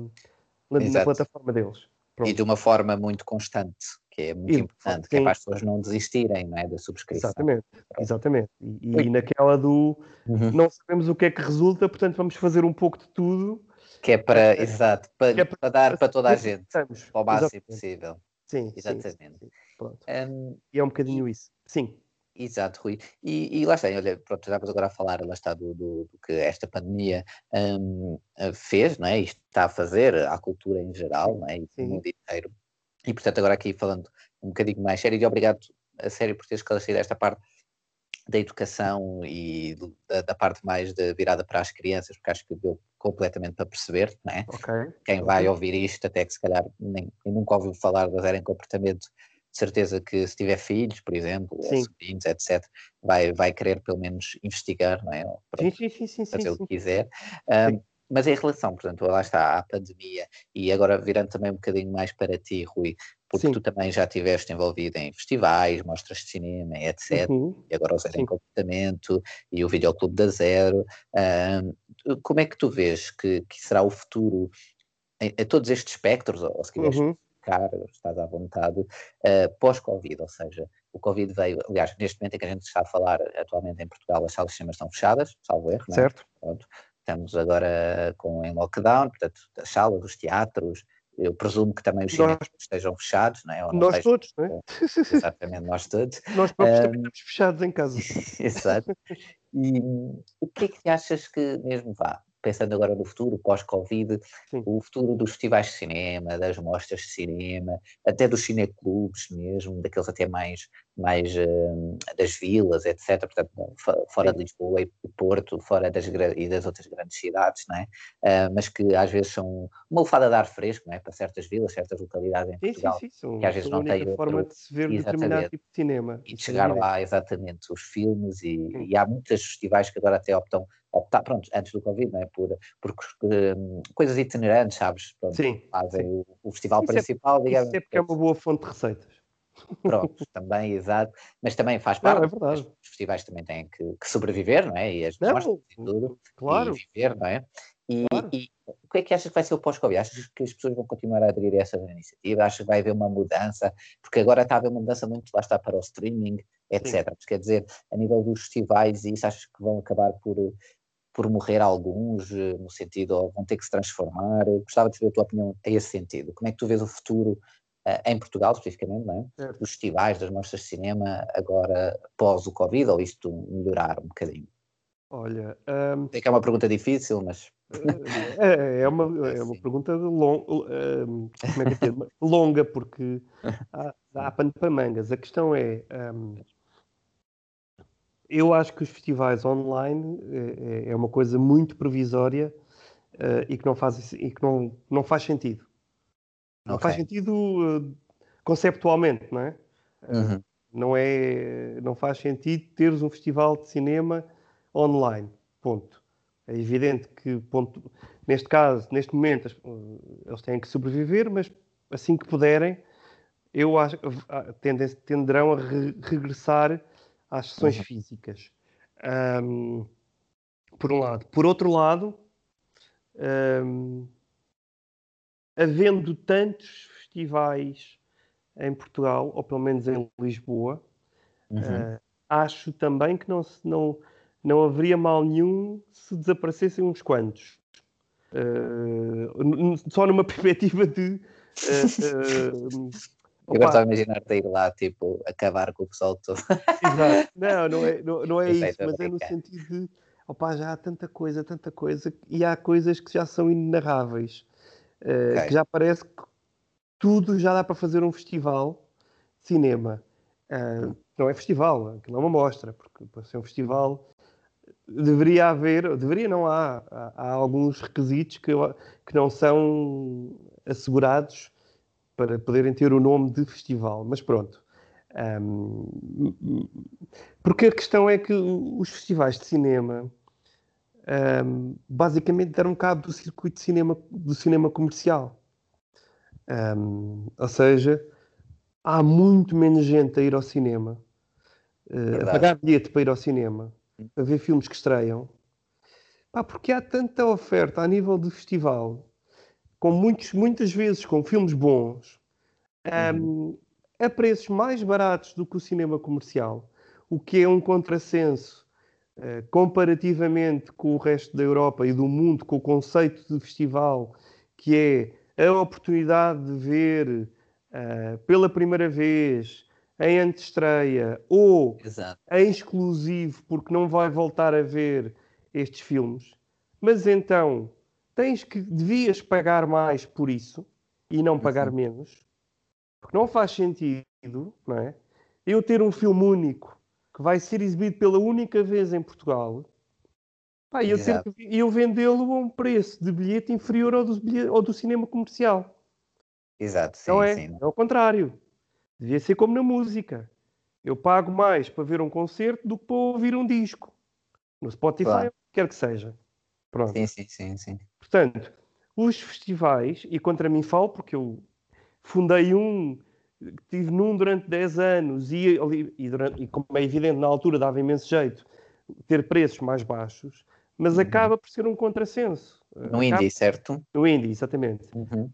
na, na plataforma deles. Pronto. E de uma forma muito constante que é muito e, importante, sim. que é para as pessoas não desistirem não é, da subscrição. Exatamente, exatamente. E, e naquela do uhum. não sabemos o que é que resulta, portanto vamos fazer um pouco de tudo. Que é para, é, exato, para, é para, para, dar para toda a gente, estamos. ao máximo exatamente. possível. Sim, exatamente. Sim, sim, um, e é um bocadinho e, isso. Sim. Exato, Rui. E, e, lá está, olha, pronto, já vamos agora a falar, lá está, do, do, do que esta pandemia um, fez, não é? E está a fazer à cultura em geral, não é? E no mundo inteiro. E portanto, agora aqui falando um bocadinho mais sério, e obrigado a sério por ter esclarecido esta parte da educação e da, da, parte mais de virada para as crianças, porque acho que deu completamente para perceber, não é? Okay. Quem vai ouvir isto, até que se calhar nem, nunca ouviu falar da zero em comportamento, de certeza que se tiver filhos, por exemplo, ou sobrinhos, etc., vai, vai querer pelo menos investigar, não é? Pronto, sim, sim, sim, fazer o que quiser. Um, mas em relação, portanto, lá está, à pandemia, e agora virando também um bocadinho mais para ti, Rui, porque Sim. tu também já estiveste envolvido em festivais, mostras de cinema, etc. Uhum. E agora o Zero Sim. em Comportamento e o Videoclube da Zero. Uh, como é que tu vês que, que será o futuro em, em, todos estes espectros, ou se quiseres uhum. ficar, estás à vontade, uh, pós-Covid, ou seja, o Covid veio, aliás, neste momento em que a gente está a falar atualmente em Portugal, as salas de cinema estão fechadas, salvo erro, certo. Não é? Pronto. Estamos agora com, em lockdown, portanto, as salas, os teatros, eu presumo que também os cinemas estejam fechados, não é? Ou nós todos, não é? <laughs> Exatamente, nós todos. Nós próprios um, também estamos fechados em casa. <laughs> Exato. E o que é que achas que mesmo vá? pensando agora no futuro, pós-Covid, o futuro dos festivais de cinema, das mostras de cinema, até dos cineclubes mesmo, daqueles até mais, mais uh, das vilas, etc. Portanto, fora Sim. de Lisboa e Porto, fora das, e das outras grandes cidades, não é? Uh, mas que às vezes são uma lufada de ar fresco, não é? Para certas vilas, certas localidades em Portugal. Sim, sim, sim. Que às vezes não forma outro... de se ver determinado tipo de cinema. E de chegar lá, exatamente, os filmes e, e há muitos festivais que agora até optam optar, pronto, antes do Covid, não é? por, por um, coisas itinerantes, sabes? Pronto, sim, fazem sim. O, o, festival isso é principal, é, digamos. Isso é porque é uma boa fonte de receitas. Pronto, também, exato. Mas também faz parte. Não, é verdade. Os festivais também têm que, que sobreviver, não é? E as não, mostras e tudo. Claro. E viver, não é? E, claro. e, o que é que achas que vai ser o pós-Covid? Achas que as pessoas vão continuar a aderir a essa iniciativa? Achas que vai haver uma mudança? Porque agora está a haver uma mudança muito, lá está, para o streaming, etc. Mas, quer dizer, a nível dos festivais, e isso achas que vão acabar por, por morrer alguns, eh, no sentido, ou vão ter que se transformar? Gostava de saber a tua opinião a esse sentido. Como é que tu vês o futuro em Portugal, especificamente, não é? dos festivais, das mostras de cinema, agora pós o Covid, ou isto melhorar um bocadinho? Olha. Um... Sei que é uma pergunta difícil, mas. É, é, uma, <laughs> é uma pergunta long, um, como é é? longa, porque há, há pano para mangas. A questão é. Um, eu acho que os festivais online é, é, é uma coisa muito provisória uh, e que não faz, e que não, não faz sentido. Não okay. faz sentido uh, conceptualmente, não é? Uhum. Não é? Não faz sentido teres um festival de cinema online. Ponto. É evidente que, ponto, neste caso, neste momento, eles têm que sobreviver, mas assim que puderem, eu acho tenderão a re regressar às sessões uhum. físicas. Um, por um lado. Por outro lado, um, havendo tantos festivais em Portugal, ou pelo menos em Lisboa, uhum. uh, acho também que não, não, não haveria mal nenhum se desaparecessem uns quantos. Uh, só numa <laughs> perspectiva de. Uh, Agora estava a imaginar-te ir lá, tipo, acabar com o pessoal todo. Exato. <laughs> Não, não é, não, não é isso, mas é no sentido de, opá, já há tanta coisa, tanta coisa, e há coisas que já são inenarráveis, okay. que já parece que tudo já dá para fazer um festival de cinema. Uh, não é festival, aquilo é uma mostra, porque para ser um festival deveria haver, deveria não há, há, há alguns requisitos que, que não são assegurados para poderem ter o nome de festival, mas pronto. Um, porque a questão é que os festivais de cinema um, basicamente deram cabo do circuito de cinema, do cinema comercial. Um, ou seja, há muito menos gente a ir ao cinema, uh, a pagar bilhete para ir ao cinema, a ver filmes que estreiam, pá, porque há tanta oferta a nível de festival com muitos, muitas vezes com filmes bons, um, uhum. a preços mais baratos do que o cinema comercial, o que é um contrassenso comparativamente com o resto da Europa e do mundo, com o conceito de festival, que é a oportunidade de ver uh, pela primeira vez em antestreia ou Exato. em exclusivo, porque não vai voltar a ver estes filmes. Mas então tens que devias pagar mais por isso e não pagar uhum. menos, porque não faz sentido, não é? Eu ter um filme único que vai ser exibido pela única vez em Portugal pá, e eu, eu vendê-lo a um preço de bilhete inferior ao do, bilhete, ao do cinema comercial. Exato, sim, não é? sim. É o contrário. Devia ser como na música. Eu pago mais para ver um concerto do que para ouvir um disco. No Spotify, claro. quer que seja. Pronto. Sim, sim, sim, sim. Portanto, os festivais, e contra mim falo, porque eu fundei um, estive num durante 10 anos e, e, durante, e, como é evidente, na altura dava imenso jeito ter preços mais baixos, mas uhum. acaba por ser um contrassenso. No Indie, certo? No Indie, exatamente. Uhum.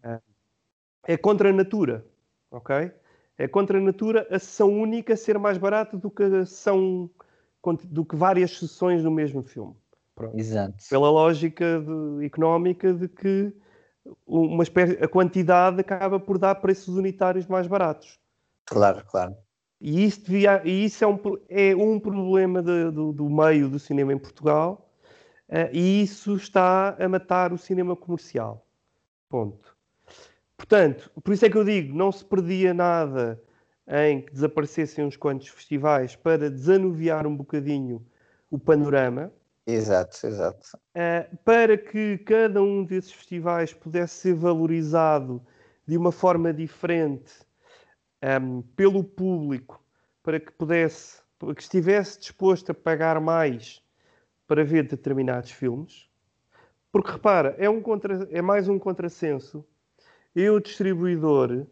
É contra a natura, ok? É contra a natura a sessão única ser mais barata do que a sessão do que várias sessões do mesmo filme. Pronto. Exato. Pela lógica de, económica de que uma espécie, a quantidade acaba por dar preços unitários mais baratos. Claro, claro. E isso, devia, e isso é, um, é um problema de, do, do, meio do cinema em Portugal Uh, e isso está a matar o cinema comercial. Ponto. Portanto, por isso é que eu digo, não se perdia nada em que desaparecessem uns quantos festivais para desanuviar um bocadinho o panorama. Exato, exato. Uh, para que cada um desses festivais pudesse ser valorizado de uma forma diferente um, pelo público, para que pudesse, para que estivesse disposto a pagar mais para ver determinados filmes. Porque repara, é, um contra, é mais um contrassenso eu, distribuidor, uhum.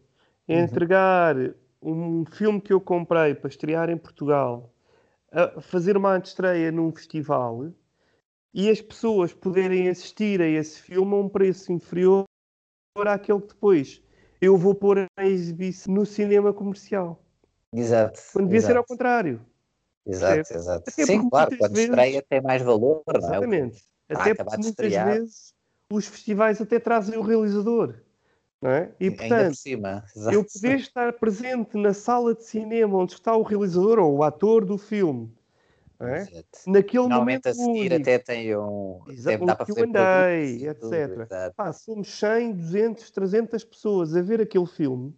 entregar um filme que eu comprei para estrear em Portugal, a fazer uma antestreia num festival e as pessoas poderem assistir a esse filme a um preço inferior àquele que depois eu vou pôr a exibir no cinema comercial. Exato. Quando devia exato. ser ao contrário. Exato, é. exato. Até Sim, claro, quando vezes... estreia tem mais valor, não é? Exatamente. Até porque muitas vezes os festivais até trazem o realizador. Não é? E portanto, cima, eu poder estar presente na sala de cinema onde está o realizador ou o ator do filme, é? naquele Normalmente momento a seguir único. até tem um Exato, dá para fazer Q&A, etc. Pá, somos 100, 200, 300 pessoas a ver aquele filme.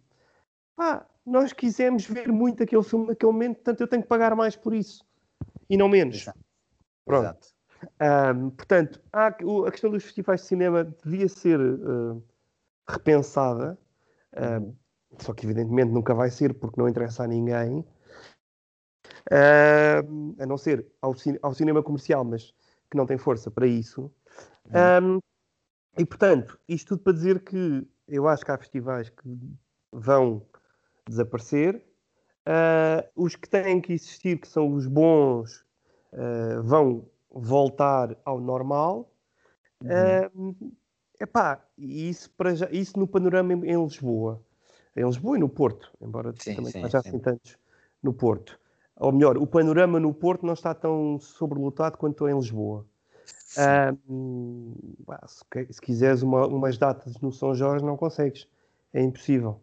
Pá, nós quisemos ver muito aquele filme naquele momento, portanto eu tenho que pagar mais por isso. E não menos. Exato. Pronto. Exato. Um, portanto, há, a questão dos festivais de cinema devia ser uh, repensada, uh, só que evidentemente nunca vai ser porque não interessa a ninguém, uh, a não ser ao, ao, cinema comercial, mas que não tem força para isso. Uhum. Um, e portanto, isto tudo para dizer que eu acho que há festivais que vão desaparecer. Uh, os que têm que existir, que são os bons, uh, vão voltar ao normal. Uhum. Uh, Epá, e isso, para já, isso no panorama em, em, Lisboa. Em Lisboa e no Porto, embora sim, também sim, haja assim tantos no Porto. Ou melhor, o panorama no Porto não está tão sobrelotado quanto em Lisboa. Ah, se, se, quiseres uma, umas datas no São Jorge, não consegues. É impossível.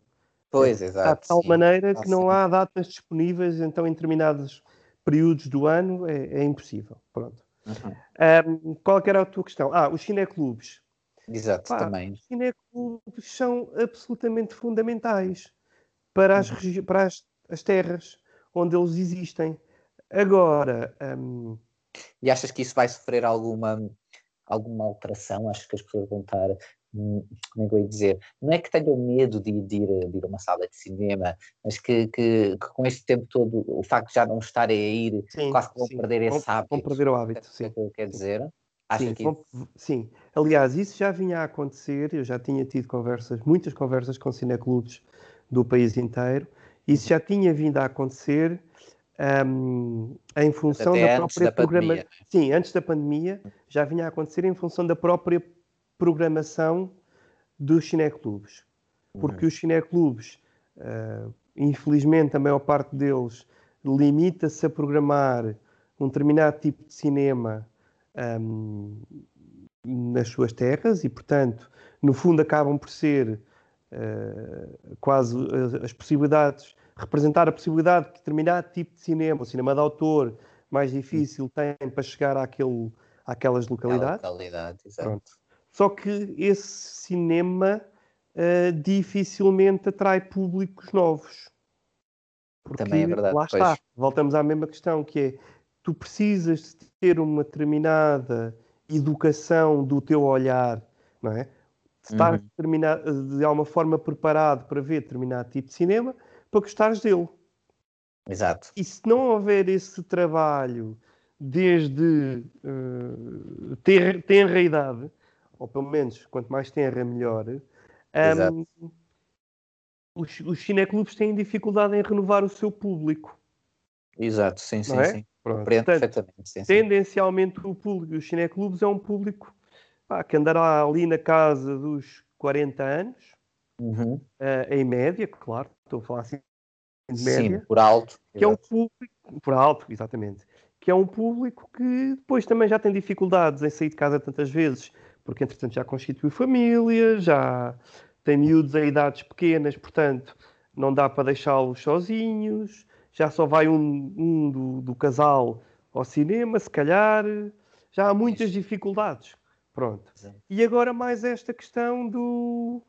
Pois, é, exato. De tal sim. maneira que não há datas disponíveis, então em determinados períodos do ano é, é impossível. Pronto. Uhum. Um, qual era a tua questão? Ah, os cineclubes. Exato, Pá, também. Os cineclubes são absolutamente fundamentais para as, uhum. para as, as terras onde eles existem. Agora. Um... E achas que isso vai sofrer alguma, alguma alteração? Acho que as pessoas vão estar. Hum, como é que eu ia dizer? Não é que tenham medo de, de, ir, de ir a uma sala de cinema, mas que, que, que, com este tempo todo, o facto de já não estarem a ir, sim, quase que vão sim. perder esse hábito. Vão perder o hábito, sim. É que quer dizer? Sim, que... sim, aliás, isso já vinha a acontecer, eu já tinha tido conversas, muitas conversas com cineclubes do país inteiro, isso já tinha vindo a acontecer um, em função da própria programação. Sim, antes da pandemia já vinha a acontecer em função da própria programação dos cineclubes. Porque uhum. os cineclubes, uh, infelizmente, a maior parte deles limita-se a programar um determinado tipo de cinema um, nas suas terras e, portanto, no fundo acabam por ser quase as, as, possibilidades, representar a possibilidade de determinado tipo de cinema, o cinema de autor mais difícil tem para chegar àquele, àquelas localidades. Localidade, exato. Só que esse cinema uh, dificilmente atrai públicos novos. Porque Também é verdade. Lá pois. está, voltamos à mesma questão, que é tu precisas de ter uma determinada educação do teu olhar, não é? De estar uhum. de alguma forma preparado para ver determinado tipo de cinema para gostares dele. Exato. E se não houver esse trabalho desde uh, ter, tenra idade, ou pelo menos quanto mais tenra, melhor, um, os, os cineclubes têm dificuldade em renovar o seu público. Exato, sim, sim, é? sim. Pronto. Compreendo Portanto, perfeitamente. Sim, tendencialmente sim. o público dos cineclubes é um público pá, que andará ali na casa dos 40 anos, uhum. uh, em média, claro, estou a falar assim de média. Sim, por alto. Que é um público, por alto, exatamente, que é um público que depois também já tem dificuldades em sair de casa tantas vezes, porque entretanto já constituiu família, já tem miúdos em idades pequenas, portanto não dá para deixá-los sozinhos, já só vai um, um do, do, casal ao cinema, se calhar, já há muitas dificuldades. Pronto. E agora mais esta questão do,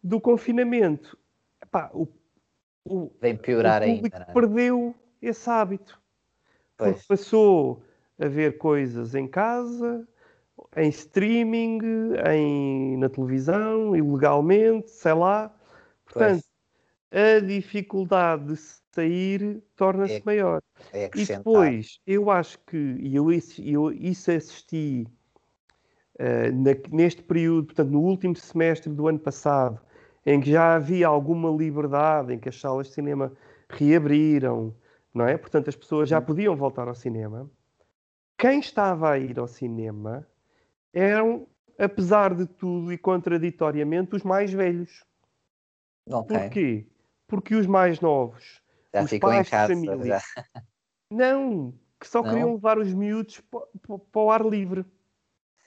do confinamento. Epá, o, o, Vem piorar o público ainda. É? perdeu esse hábito. Pois. Passou a ver coisas em casa, em streaming, em, na televisão, ilegalmente, sei lá. Portanto, pois. a dificuldade de sair torna-se é, maior. É e depois, eu acho que, e eu, eu isso assisti uh, na, neste período, portanto, no último semestre do ano passado, em que já havia alguma liberdade, em que as salas de cinema reabriram, não é? Portanto, as pessoas já uhum. podiam voltar ao cinema. Quem estava a ir ao cinema eram, apesar de tudo e contraditoriamente, os mais velhos. Okay. Porquê? Porque os mais novos, já os pais em casa, de família, já. não, que só não? queriam levar os miúdos para, para o ar livre.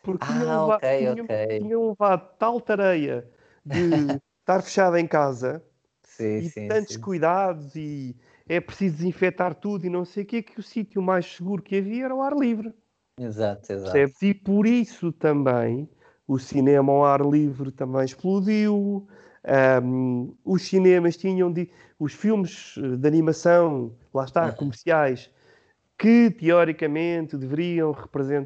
Porque ah, tinham, levado, okay, tinham, okay. tinham levado tal tareia de <laughs> estar fechado em casa sim, e sim, tantos sim. cuidados e é preciso desinfetar tudo e não sei o quê, que o sítio mais seguro que havia era o ar livre. Exato, exato. Percebes? E por isso também o cinema ao ar livre também explodiu. Um, os cinemas tinham de, os filmes de animação, lá está, uhum. comerciais, que teoricamente deveriam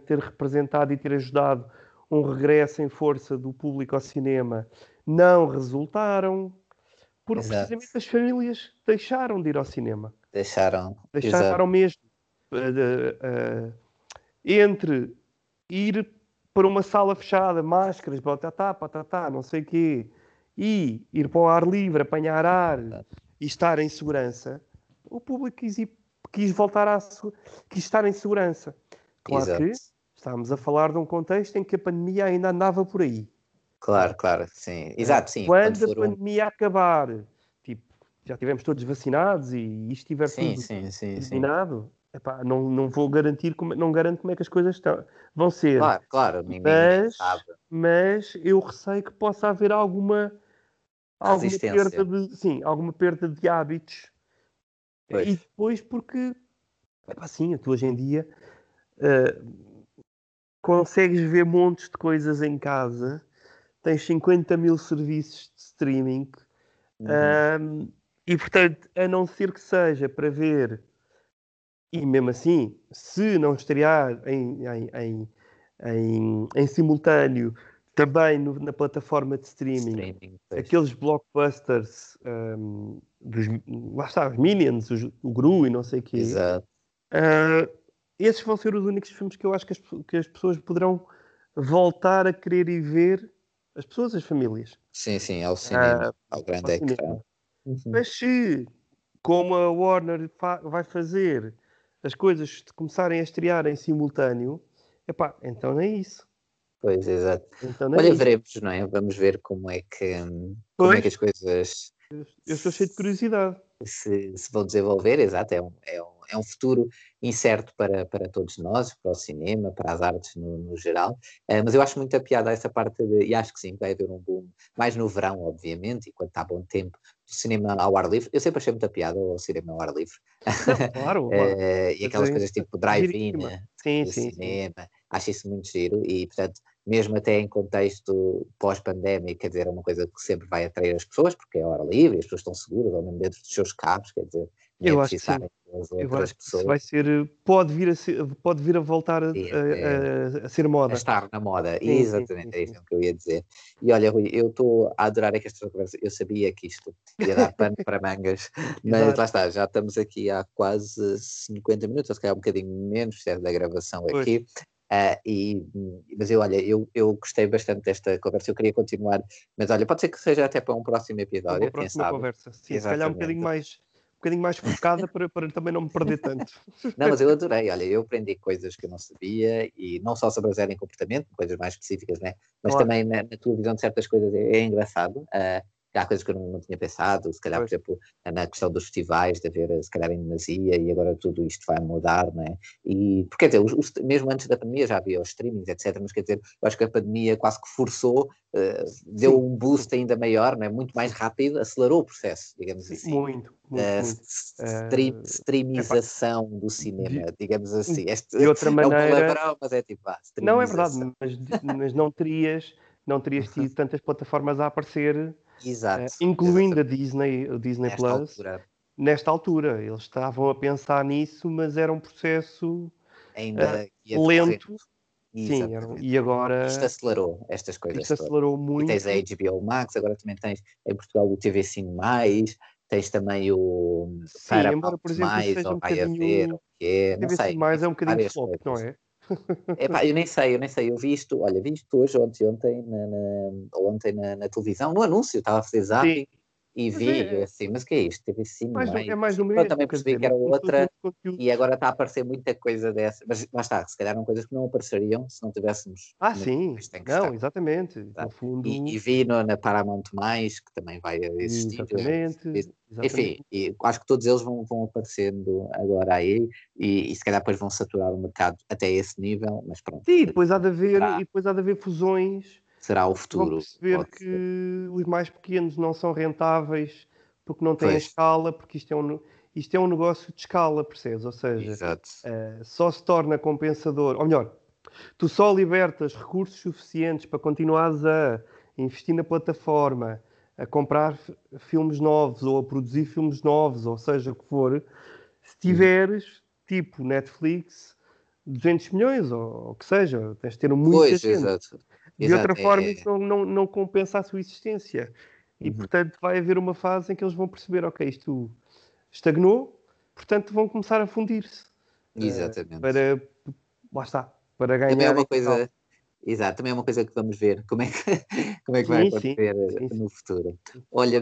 ter representado e ter ajudado um regresso em força do público ao cinema, não resultaram, porque Exato. precisamente as famílias deixaram de ir ao cinema. Deixaram. Deixaram Exato. mesmo. Uh, uh, entre ir para uma sala fechada, máscaras, batatá, patatá, não sei o quê, e ir para o ar livre, apanhar ar e estar em segurança, o público ir, quis voltar a quis estar em segurança. Claro Exato. que estamos a falar de um contexto em que a pandemia ainda andava por aí. Claro, claro, sim. Exato, sim. Quando, Quando a pandemia um... acabar, tipo, já tivemos todos vacinados e isto estiver sim, tudo sim, terminado, Epá, não, não vou garantir, como, não garanto como é que as coisas estão, vão ser. Claro, claro, ninguém mas, sabe. Mas eu receio que possa haver alguma, alguma perda de, sim, alguma perda de hábitos. Pois. E depois porque, epá, sim, tu hoje em dia uh, consegues ver montes de coisas em casa, tens 50 mil serviços de streaming, uhum. um, e portanto, a não ser que seja para ver e mesmo assim, se não estrear em, em, em, em, em simultâneo também no, na plataforma de streaming, streaming aqueles blockbusters um, dos, lá está, os Minions, os, o Gru e não sei o quê. Exato. Uh, esses vão ser os únicos filmes que eu acho que as, que as pessoas poderão voltar a querer ir ver, as pessoas, as famílias. Sim, sim, ao cinema, uh, ao grande ao ecrã. Uhum. Mas se, como a Warner fa vai fazer as coisas começarem a estrear em simultâneo, epá, então não é isso. Pois, exato. Então é Olha, é veremos, não é? Vamos ver como é que, como é que as coisas. Eu estou cheio de curiosidade. Se, se vão desenvolver, exato. É um, é um, é um futuro incerto para, para todos nós, para o cinema, para as artes no, no geral. Uh, mas eu acho muito a piada essa parte de. E acho que sim, vai haver um boom, mais no verão, obviamente, e quando está bom tempo, do cinema ao ar livre. Eu sempre achei muita piada o cinema ao ar livre. Não, claro. <laughs> uh, e aquelas coisas tipo drive-in, sim, sim, cinema. Sim. Acho isso muito giro e, portanto, mesmo até em contexto pós-pandémico, quer dizer, é uma coisa que sempre vai atrair as pessoas, porque é hora livre, as pessoas estão seguras, ou mesmo dentro dos seus carros, quer dizer, eu acho que sim. Eu acho que vai ser, pode vir a, ser, pode vir a voltar a, a, a, a ser moda. A estar na moda, sim, exatamente, sim, sim, é isso que eu ia dizer. E olha, Rui, eu estou a adorar esta conversa, eu sabia que isto ia dar <laughs> pano para mangas, mas lá está, já estamos aqui há quase 50 minutos, ou se calhar um bocadinho menos certo, da gravação aqui. Uh, e, mas eu, olha, eu, eu gostei bastante desta conversa, eu queria continuar, mas olha, pode ser que seja até para um próximo episódio. Uma próxima conversa, sim, Exatamente. se calhar um bocadinho mais bocadinho mais focada para, para também não me perder tanto. Não, mas eu <laughs> adorei, olha, eu aprendi coisas que eu não sabia e não só sobre a zero em comportamento, coisas mais específicas, né? mas claro. também na, na, tua visão de certas coisas é, é engraçado. Uh, há coisas que eu não, não tinha pensado, se calhar, por exemplo, na questão dos festivais, de haver, se calhar, em demasia, e agora tudo isto vai mudar, não é? E, porque, quer dizer, os, os, mesmo antes da pandemia já havia os streamings, etc., mas quer dizer, eu acho que a pandemia quase que forçou, uh, deu Sim. um boost ainda maior, não é? Muito mais rápido, acelerou o processo, digamos assim. Muito, muito, uh, muito. Stream, streamização do cinema, de, digamos assim. Este, de outra maneira... É um palavrão, mas é tipo, ah, Não, é verdade, mas, mas não terias não terias tido tantas plataformas a aparecer, Exato, uh, incluindo exatamente. a Disney, o Disney nesta Plus. Altura. Nesta altura, eles estavam a pensar nisso, mas era um processo ainda uh, lento. Sim, e agora. Isto acelerou estas coisas. Isto acelerou muito. E tens a HBO Max, agora também tens em Portugal o TV Cine Mais, tens também o Sim, embora, por exemplo, Mais, ou um vai haver, o que é, não sei. Mais é um bocadinho flop, não é? Epá, eu nem sei, eu nem sei. Eu vi isto, olha, vi isto hoje, ontem, ontem, na, na ontem na, na, televisão, no anúncio, estava a fazer zapping e vi, é. assim, mas o que é isto? Teve sim, mais, é mais mesmo. Eu também percebi dizer, que era outra e agora está a aparecer muita coisa dessa, mas lá está, se calhar eram coisas que não apareceriam se não tivéssemos. Ah, sim, não, exatamente. Tá? Fundo... E, e, vi no, na Paramount Mais, que também vai existir. Exatamente. exatamente. Enfim, e acho que todos eles vão, vão aparecendo agora aí e, e, se calhar depois vão saturar o mercado até esse nível, mas pronto. Sim, depois há de haver, e depois há de haver fusões será o futuro. Vão perceber que ser. os mais pequenos não são rentáveis porque não têm pois. escala, porque isto é, um, isto é um negócio de escala, percebes? Ou seja, uh, só se torna compensador, ou melhor, tu só libertas recursos suficientes para continuares a investir na plataforma, a comprar filmes novos ou a produzir filmes novos, ou seja o que for, se tiveres, tipo Netflix, 200 milhões, ou o que seja, tens de ter muita pois, gente. Exato. De Exato, outra forma, é... isso não, não, não, compensa a sua existência. E, uhum. portanto, vai haver uma fase em que eles vão perceber, ok, isto estagnou, portanto, vão começar a fundir-se. Eh, Exatamente. Uh, para, lá está, para ganhar... Também é uma coisa... Exato, também é uma coisa que vamos ver como é que, <laughs> como é que sim, vai acontecer sim, sim, no futuro. Olha,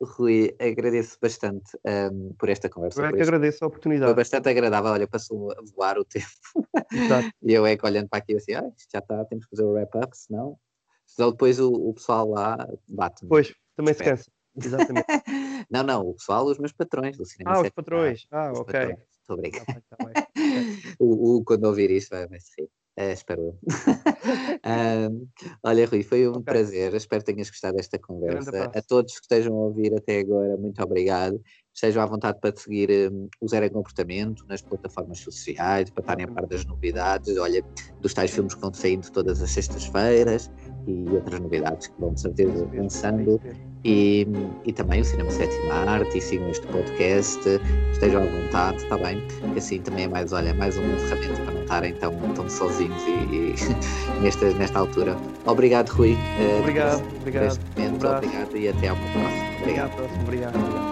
Rui, agradeço bastante um, por esta conversa. Eu é que agradeço a oportunidade. Foi bastante agradável, olha, passou a voar o tempo. <laughs> e eu é que olhando para aqui assim, ah, isto já está, temos que fazer o wrap-up, senão, senão depois o, o pessoal lá bate-me. Pois, também se cansa. Exatamente. <laughs> não, não, o pessoal, os meus patrões do cinema. Ah, os patrões. Ah, ok. Patrões. Estou obrigado. Tá tá <laughs> o, o, quando ouvir isto vai, vai se rir. É, espero eu. <laughs> um, olha, Rui, foi um okay. prazer. Espero que tenhas gostado desta conversa. A todos que estejam a ouvir até agora, muito obrigado. Estejam à vontade para seguir um, o Zero em Comportamento nas plataformas sociais, para estarem a par das novidades. Olha, dos tais filmes que vão saindo todas as sextas-feiras e outras novidades que vão de certeza lançando. E, e também o Cinema Sétima Arte, e sigam este podcast, estejam à vontade, está bem? Que assim também é mais, olha, mais uma ferramenta para não estarem tão, tão sozinhos e, e <laughs> nesta, nesta altura. Obrigado, Rui. Eh, obrigado, uh, obrigado. Momento, obrigado e até ao próximo. Obrigado. Próximo, obrigado.